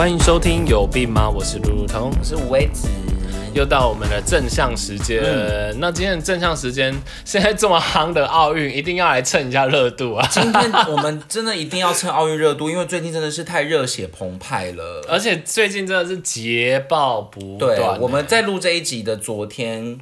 欢迎收听有病吗？我是路路通，我是五味子。又到我们的正向时间。那今天的正向时间，现在这么夯的奥运，一定要来蹭一下热度啊！今天我们真的一定要蹭奥运热度，因为最近真的是太热血澎湃了。而且最近真的是捷报不对断，，我们在录这一集的昨天，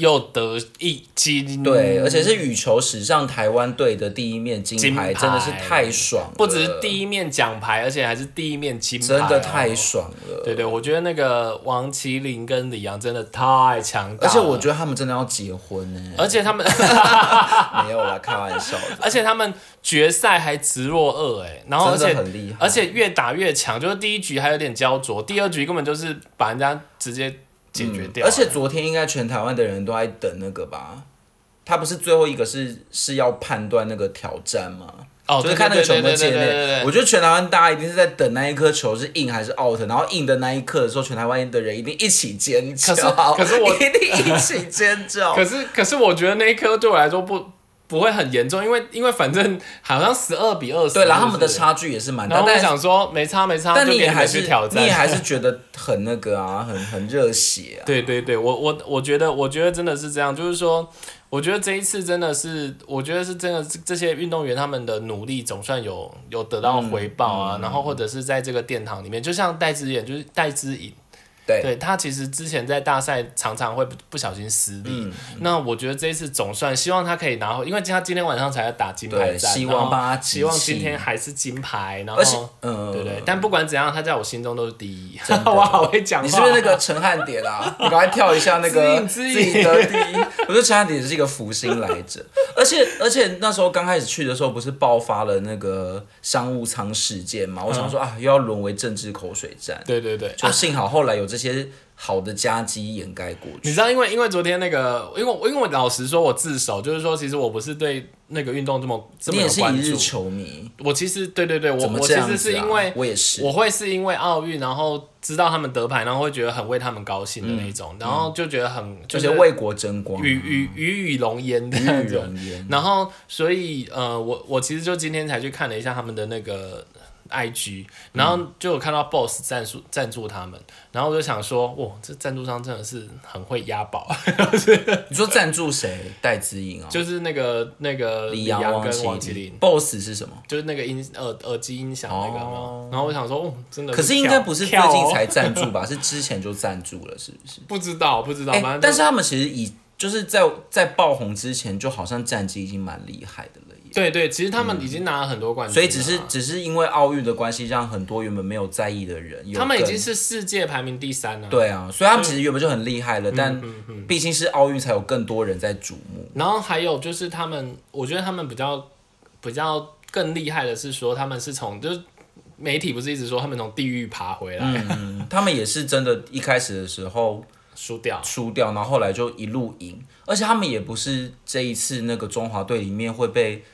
又得一金，对，而且是羽球史上台湾队的第一面金金牌。牌，真的是太爽了，不只是第一面奖牌，而且还是第一面金牌、真的太。爽了。对对，我觉得那个王麒麟跟李阳真的太强大，而且我觉得他们真的要结婚呢，而且他们，没有啦，开玩笑，而且他们决赛还直落二哎，然后而且很厉害，而且越打越强，就是第一局还有点焦灼，第二局根本就是把人家直接解决掉、嗯而且昨天应该全台湾的人都在等那个吧？他不是最后一个是是要判断那个挑战吗？哦，就是看那个球有没有界对对对对对内。我觉得全台湾大家一定是在等那一颗球是 in 还是 out，然后 in 的那一刻的时候，全台湾的人一定一起尖叫。可是可是我 一定一起尖叫。可是可是我觉得那一颗对我来说不不会很严重，因为因为反正好像十二比二十，对，然后他们的。差距也是蛮大但想说没差没差，但你也还是去挑战，你也还是觉得很那个啊，很很热血啊。对对对，我我我觉得，我觉得真的是这样，就是说，我觉得这一次真的是，我觉得是真的，这这些运动员他们的努力总算有有得到回报啊，嗯然后或者是在这个殿堂里面，就像戴资颖，就是戴资颖，对对他其实之前在大赛常常会不不小心失利，嗯那我觉得这一次总算希望他可以拿回，因为他今天晚上才要打金牌对，战，希望帮他希望今天还是金牌，然后。嗯，对对，但不管怎样，他在我心中都是第一。真的 我好会讲话。你是不是那个陈汉典啊？你赶快跳一下那个自己的第一。我觉得陈汉典是一个福星来着，而且而且那时候刚开始去的时候，不是爆发了那个商务舱事件嘛？我想说啊，又要沦为政治口水战。对对对，就幸好后来有这些好的夹击掩盖过去。你知道，因为因为昨天那个，因为我因为我老实说，我自首，就是说，其实我不是对那个运动这么这你也是么有关注。一日球迷，我其实对对对，我我其实？是因为我也是，我会是因为奥运，然后知道他们得牌，然后会觉得很为他们高兴的那种，然后就觉得很就就是是为国争光，与与与与龙焉这与与样子。荣焉。然后，所以呃，我我其实就今天才去看了一下他们的那个 IG，然后就有看到 Boss 赞助赞助他们，然后我就想说，哇，这赞助商真的是很会押宝，你说赞助谁？戴资颖啊，就是那个那个李阳阳、跟王麒麒麟，，BOSS 是什么？就是那个音耳耳机音响那个有没有哦然后我想说，哦，真的可是应该不是最近才赞助吧？是之前就赞助了，是不是？不知道不知道，哎、反正但是他们其实以就是在在爆红之前，就好像战绩已经蛮厉害的了耶。对对，其实他们已经拿了很多冠军了，所以只是只是因为奥运的关系，让很多原本没有在意的人，他们已经是世界排名第三了。对啊，所以他们其实原本就很厉害了，但嗯毕竟是奥运，才有更多人在瞩目。然后还有就是他们，我觉得他们比较比较更厉害的是说，他们是从就是媒体不是一直说他们从地狱爬回来，嗯，他们也是真的，一开始的时候输掉。输掉，然后后来就一路赢，而且他们也不是这一次那个中华队里面会被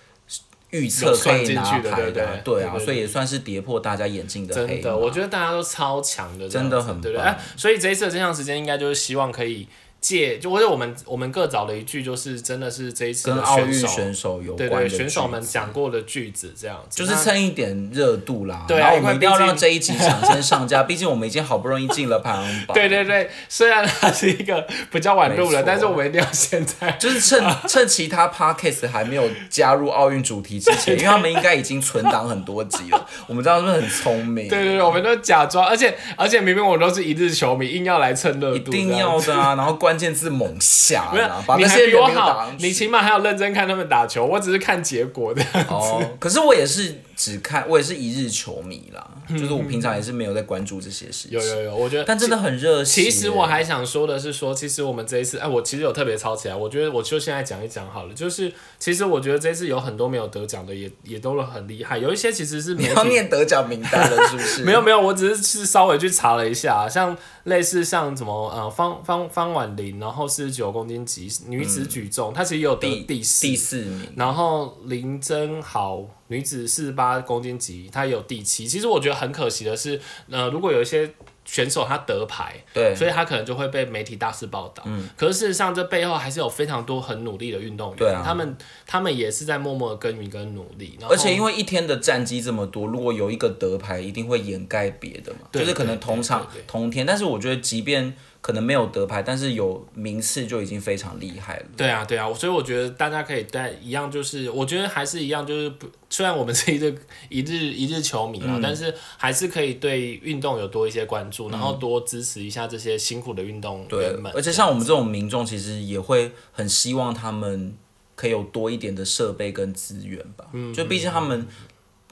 预测可以拿牌的啊，对啊，所以也算是跌破大家眼镜的黑真的，我觉得大家都超强的真的很对不对？所以这一次的真相时间应该就是希望可以借，就或者我们我们各找了一句，就是真的是这一次跟奥运选手，有关的选手们讲过的句子这样子，就是蹭一点热度啦，对啊然后我们一定要让这一集抢先上架，毕竟我们已经好不容易进了排行榜，对对对，虽然它是一个比较晚录了，但是我们一定要现在。就是趁趁其他 podcast 还没有加入奥运主题之前，因为他们应该已经存档很多集了，我们知道是不是很聪明？对对对，我们都假装，而且而且明明我们都是一日球迷，硬要来蹭热度，一定要的啊，然后关键字猛下不是啊，把你还那些人比我好名打上，去你起码还要认真看他们打球，我只是看结果的。哦，可是我也是只看，我也是一日球迷啦，就是我平常也是没有在关注这些事情。有有有，我觉得，但真的很热血。其实我还想说的是说，其实我们这一次，哎，我其实有特别抄起来，我觉得我就现在讲一讲好了。就是其实我觉得这次有很多没有得奖的也，也都很厉害，有一些其实是媒你要体。念得奖名单了，是不是？没有没有，我只是是稍微去查了一下，像类似像什么呃方方方婉玲，然后四十九公斤级女子举重，她其实也有得第第四名，然后林真豪女子四十八公斤级，她有第七。其实我觉得很可惜的是，呃，如果有一些选手他得牌，对，所以他可能就会被媒体大肆报道。嗯，可是事实上这背后还是有非常多很努力的运动员，对啊他们他们也是在默默的耕耘跟努力。而且因为一天的战绩这么多，如果有一个得牌，一定会掩盖别的嘛，对就是可能同场同天，但是我觉得即便可能没有得牌，但是有名次就已经非常厉害了。对啊，对啊，所以我觉得大家可以在一样，就是我觉得还是一样，就是不虽然我们是一日一日一日球迷啊，嗯但是还是可以对运动有多一些关注，然后多支持一下这些辛苦的运动对员们。，而且像我们这种民众，其实也会很希望他们可以有多一点的设备跟资源吧。嗯就毕竟他们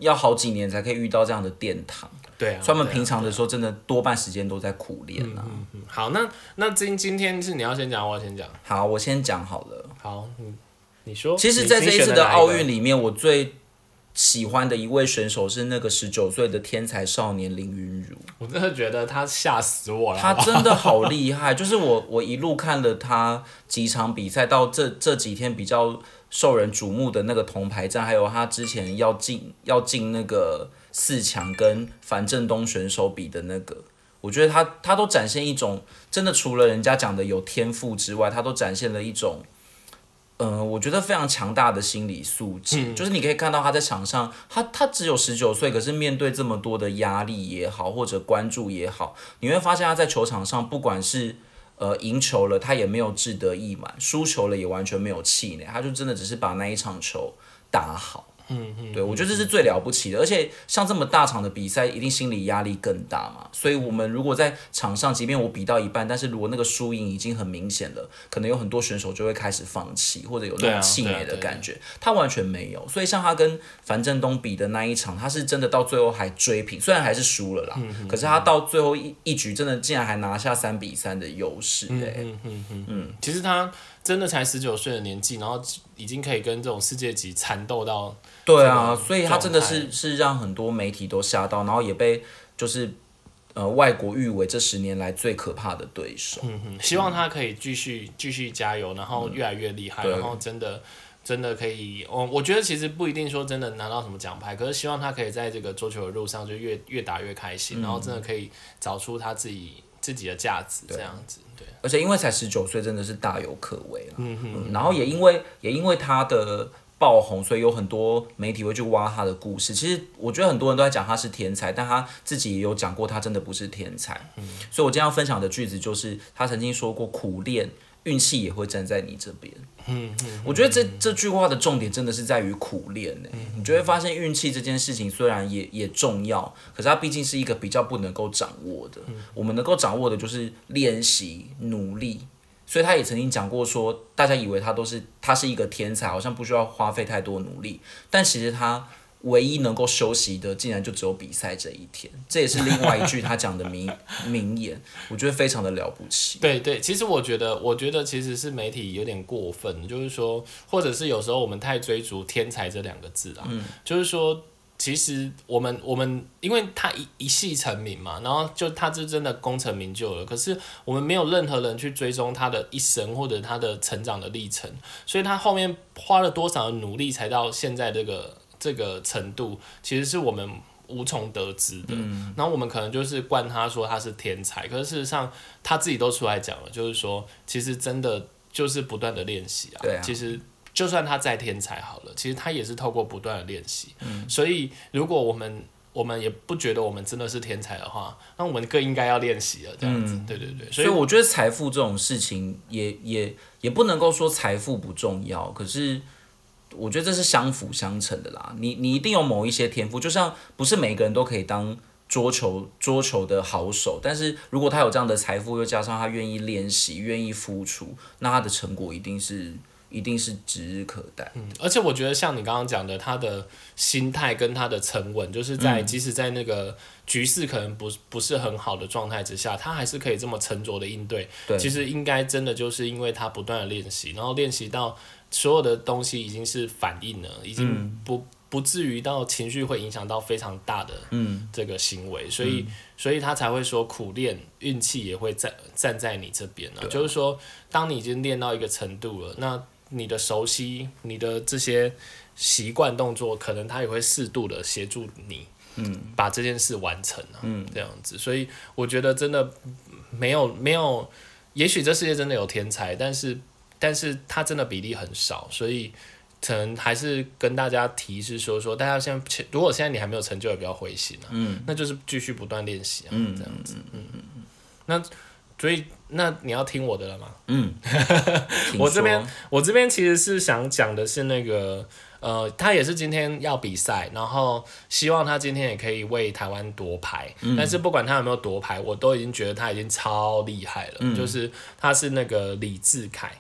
要好几年才可以遇到这样的殿堂，对啊，所以他们平常的时候真的多半时间都在苦练啊。嗯好，那那今今天是你要先讲，我要先讲。好，我先讲好了。好，你你说。其实，在这一次的奥运里面，我最喜欢的一位选手是那个十九岁的天才少年林云儒。我真的觉得他吓死我了。他真的好厉害，就是我我一路看了他几场比赛，到这这几天比较受人瞩目的那个铜牌战，还有他之前要进要进那个四强跟樊振东选手比的那个，我觉得他他都展现一种真的除了人家讲的有天赋之外，他都展现了一种。嗯，我觉得非常强大的心理素质，就是你可以看到他在场上，他他只有十九岁，可是面对这么多的压力也好，或者关注也好，你会发现他在球场上，不管是呃赢球了，他也没有志得意满；输球了也完全没有气馁，他就真的只是把那一场球打好。嗯嗯，对我觉得这是最了不起的，而且像这么大场的比赛，一定心理压力更大嘛。所以，我们如果在场上，即便我比到一半，但是如果那个输赢已经很明显了，可能有很多选手就会开始放弃，或者有那种气馁的感觉。他完全没有，所以像他跟樊振东比的那一场，他是真的到最后还追平，虽然还是输了啦，嗯可是他到最后一一局真的竟然还拿下三比三的优势、嗯欸，其实他真的才十九岁的年纪，然后已经可以跟这种世界级缠斗到。对啊，所以他真的是是让很多媒体都吓到，然后也被就是呃外国誉为这十年来最可怕的对手。嗯哼，希望他可以继续继续加油，然后越来越厉害，对然后真的真的可以，我我觉得其实不一定说真的拿到什么奖牌，可是希望他可以在这个桌球的路上就越越打越开心，然后真的可以找出他自己自己的价值，这样子，对，而且因为才十九岁，真的是大有可为了。嗯然后也因为也因为他的爆红，所以有很多媒体会去挖他的故事。其实我觉得很多人都在讲他是天才，但他自己也有讲过，他真的不是天才。所以我今天要分享的句子就是他曾经说过：“苦练，运气也会站在你这边。”嗯我觉得这这句话的重点真的是在于苦练呢。你就会发现运气这件事情虽然也也重要，可是它毕竟是一个比较不能够掌握的。我们能够掌握的就是练习、努力。所以他也曾经讲过说，大家以为他都是他是一个天才，好像不需要花费太多努力，但其实他唯一能够休息的，竟然就只有比赛这一天。这也是另外一句他讲的名 名言，我觉得非常的了不起。对对，其实我觉得，我觉得其实是媒体有点过分，就是说，或者是有时候我们太追逐“天才”这两个字啊，就是说，其实我们我们因为他一一系成名嘛，然后就他就真的功成名就了，可是我们没有任何人去追踪他的一生或者他的成长的历程，所以他后面花了多少的努力才到现在这个这个程度，其实是我们。无从得知的，然后我们可能就是惯他说他是天才，可是事实上他自己都出来讲了，就是说其实真的就是不断的练习啊。对啊其实就算他再天才好了，其实他也是透过不断的练习。嗯所以如果我们我们也不觉得我们真的是天才的话，那我们更应该要练习了。这样子，对对对。所以我觉得财富这种事情也也也不能够说财富不重要，可是我觉得这是相辅相成的啦。你你一定有某一些天赋，就像不是每个人都可以当桌球桌球的好手，但是如果他有这样的财富，又加上他愿意练习、愿意付出，那他的成果一定是一定是指日可待。嗯而且我觉得像你刚刚讲的，他的心态跟他的沉稳，就是在、嗯即使在那个局势可能不不是很好的状态之下，他还是可以这么沉着的应对。对其实应该真的就是因为他不断的练习，然后练习到所有的东西已经是反应了，已经不、不至于到情绪会影响到非常大的嗯，这个行为，所以、所以他才会说苦练，运气也会站站在你这边啊。就是说，当你已经练到一个程度了，那你的熟悉、你的这些习惯动作，可能他也会适度的协助你嗯，把这件事完成啊，嗯，这样子，所以我觉得真的没有没有，也许这世界真的有天才，但是但是他真的比例很少，所以可能还是跟大家提示说说，大家现在如果现在你还没有成就，也不要灰心啊，嗯，那就是继续不断练习啊，这样子，嗯嗯嗯，那。所以，那你要听我的了吗？嗯，我这边我这边其实是想讲的是那个，呃，他也是今天要比赛，然后希望他今天也可以为台湾夺牌。但是不管他有没有夺牌，我都已经觉得他已经超厉害了。就是他是那个李志凯，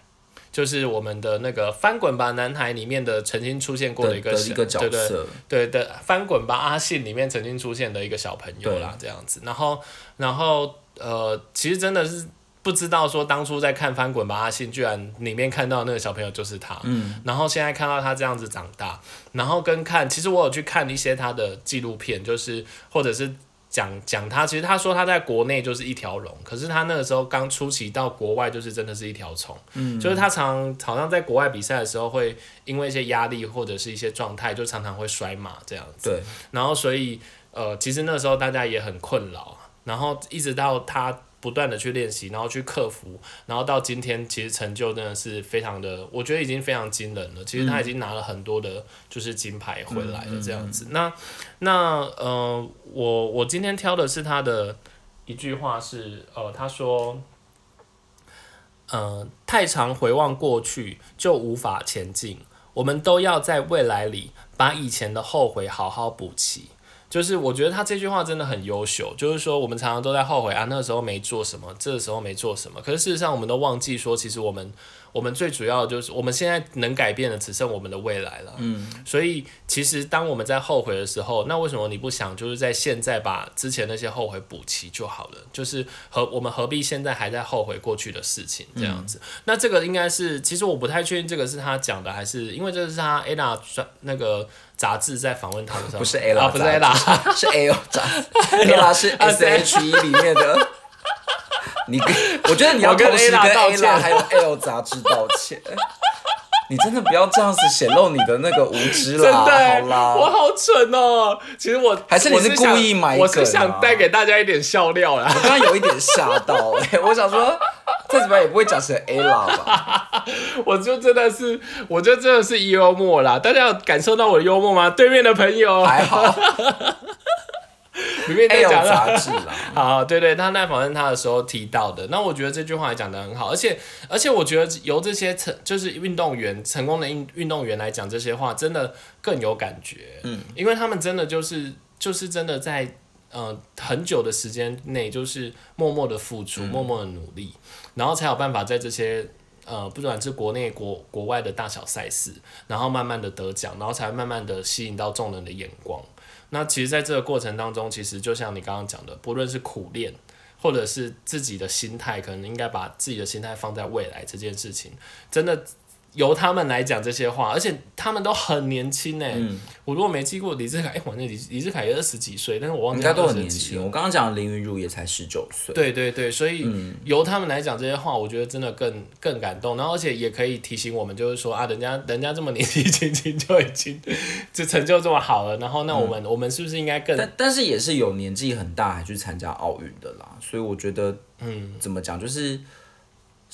就是我们的那个《翻滚吧男孩》里面的曾经出现过的一个一个角色，对的，《翻滚吧阿信》里面曾经出现的一个小朋友啦，这样子。然后，然后。呃，其实真的是不知道说当初在看《翻滚吧阿信》，居然里面看到那个小朋友就是他，嗯，然后现在看到他这样子长大，然后跟看，其实我有去看一些他的纪录片，就是或者是讲讲他，其实他说他在国内就是一条龙，可是他那个时候刚出奇到国外就是真的是一条虫，嗯，就是他常好像在国外比赛的时候会因为一些压力或者是一些状态，就常常会摔马这样子，对，然后所以呃，其实那时候大家也很困扰。然后一直到他不断的去练习，然后去克服，然后到今天其实成就真的是非常的，我觉得已经非常惊人了。其实他已经拿了很多的，就是金牌回来了这样子。那那呃，我我今天挑的是他的一句话是，呃，他说，呃，太常回望过去就无法前进，我们都要在未来里把以前的后悔好好补齐。就是我觉得他这句话真的很优秀，就是说我们常常都在后悔啊，那个时候没做什么，这个时候没做什么，可是事实上我们都忘记说，其实我们。我们最主要就是，我们现在能改变的只剩我们的未来了。嗯，所以其实当我们在后悔的时候，那为什么你不想就是在现在把之前那些后悔补齐就好了？就是何我们何必现在还在后悔过去的事情这样子？那这个应该是，其实我不太确定这个是他讲的，还是因为这是他 Ella 那个杂志在访问他的时候，不是 Ella，不是 Ella，是 L 杂，Ella 是 S H E 里面的。你，我觉得你要跟 A 啦还有 L 杂志道歉。你真的不要这样子显露你的那个无知啦，好啦，我好蠢哦。其实我还是你是故意买我是想带给大家一点笑料啦。我刚刚有一点吓到哎，我想说这怎么也不会讲成 A 啦吧？我就真的是，我就真的是幽默啦。大家有感受到我的幽默吗？对面的朋友还好。里面在讲杂志啦，好，对对，他在访问他的时候提到的，那我觉得这句话也讲的很好，而且而且我觉得由这些成就是运动员成功的运运动员来讲这些话，真的更有感觉，嗯，因为他们真的就是就是真的在呃很久的时间内，就是默默的付出，默默的努力，然后才有办法在这些呃不管是国内国国外的大小赛事，然后慢慢的得奖，然后才慢慢的吸引到众人的眼光。那其实，在这个过程当中，其实就像你刚刚讲的，不论是苦练，或者是自己的心态，可能应该把自己的心态放在未来这件事情，真的。由他们来讲这些话，而且他们都很年轻哎。我如果没记过李志凯，哎，我那李李志凯也二十几岁，但是我忘记应该都很年轻。我刚刚讲林云如也才十九岁。对对对，所以由他们来讲这些话，我觉得真的更更感动。然后而且也可以提醒我们，就是说啊，人家人家这么年纪轻轻就已经 就成就这么好了，然后那我们我们是不是应该更？但但是也是有年纪很大还去参加奥运的啦，所以我觉得，嗯，怎么讲就是。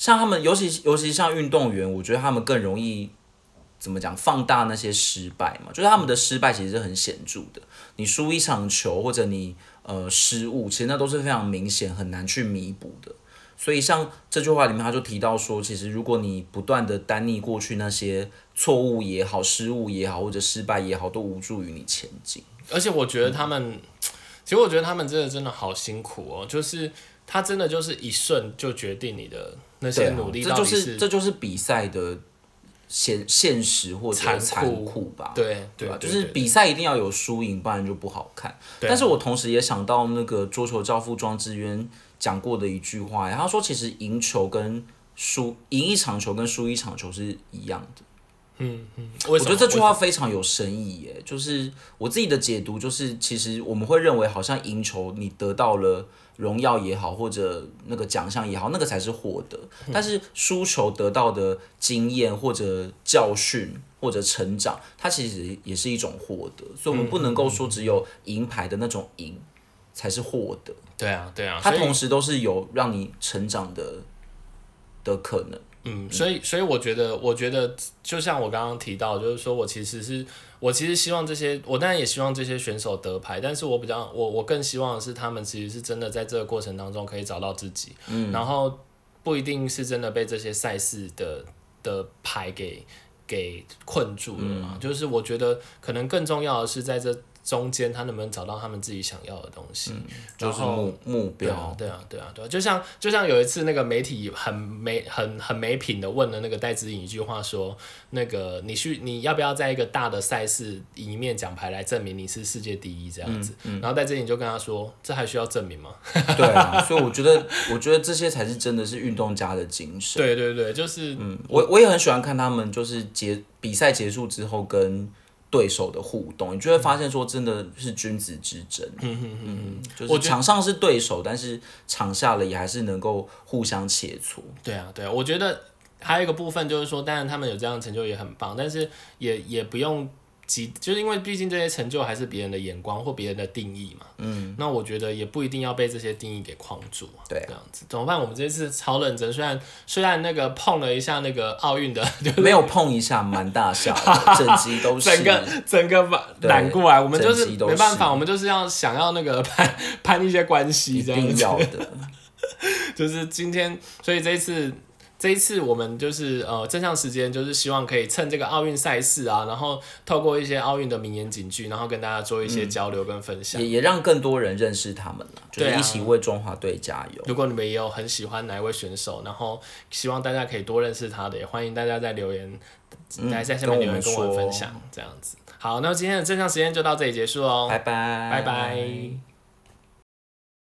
像他们，尤其尤其像运动员，我觉得他们更容易怎么讲放大那些失败嘛？就是他们的失败其实是很显著的。你输一场球或者你呃失误，其实那都是非常明显，很难去弥补的。所以像这句话里面，他就提到说，其实如果你不断的单逆过去那些错误也好、失误也好或者失败也好，都无助于你前进。而且我觉得他们，其实我觉得他们真的真的好辛苦哦，就是他真的就是一瞬就决定你的。那些努力，这就是这就是比赛的现现实或者残酷吧？对对吧？就是比赛一定要有输赢，不然就不好看。但是我同时也想到那个桌球教父庄智渊讲过的一句话，他说其实赢球跟输赢一场球跟输一场球是一样的。嗯嗯，我我觉得这句话非常有深意耶，就是我自己的解读，就是其实我们会认为好像赢球，你得到了荣耀也好，或者那个奖项也好，那个才是获得。但是输球得到的经验或者教训或者成长，它其实也是一种获得。所以，我们不能够说只有银牌的那种赢才是获得，对啊对啊，它同时都是有让你成长的的可能。嗯，所以所以我觉得，我觉得就像我刚刚提到，就是说我其实是我其实希望这些，我当然也希望这些选手得牌，但是我比较我我更希望的是他们其实是真的在这个过程当中可以找到自己，嗯，然后不一定是真的被这些赛事的的牌给给困住了嘛，就是我觉得可能更重要的是在这中间他能不能找到他们自己想要的东西，就是目目标对啊，，对啊，对啊，对啊，就像就像有一次那个媒体很没很很没品的问了那个戴资颖一句话说，那个你去你要不要在一个大的赛事赢一面奖牌来证明你是世界第一这样子？然后戴资颖就跟他说，这还需要证明吗？对啊，所以我觉得，我觉得这些才是真的是运动家的精神。对对对，就是我我也很喜欢看他们，就是结比赛结束之后跟对手的互动，你就会发现说，真的是君子之争。嗯嗯嗯，就是我场上是对手，但是场下了也还是能够互相切磋。对啊，对啊，我觉得还有一个部分就是说，当然他们有这样的成就也很棒，但是也也不用急，就是因为毕竟这些成就还是别人的眼光或别人的定义嘛。嗯，那我觉得也不一定要被这些定义给框住啊。对啊这样子怎么办？我们这次超认真，虽然虽然那个碰了一下那个奥运的，就是没有碰一下，蛮大下的，整集都是。整个整个把对揽过来，我们就是没办法，我们就是要想要那个 攀攀一些关系一这样子。定要的。就是今天，所以这一次，这一次我们就是呃正向时间，就是希望可以趁这个奥运赛事啊，然后透过一些奥运的名言警句，然后跟大家做一些交流跟分享。也也让更多人认识他们了，就一起为中华队加油。如果你们也有很喜欢哪一位选手，然后希望大家可以多认识他的，也欢迎大家在留言，来在下面留言跟我们分享，这样子。好，那今天的正向时间就到这里结束喽，拜拜，拜拜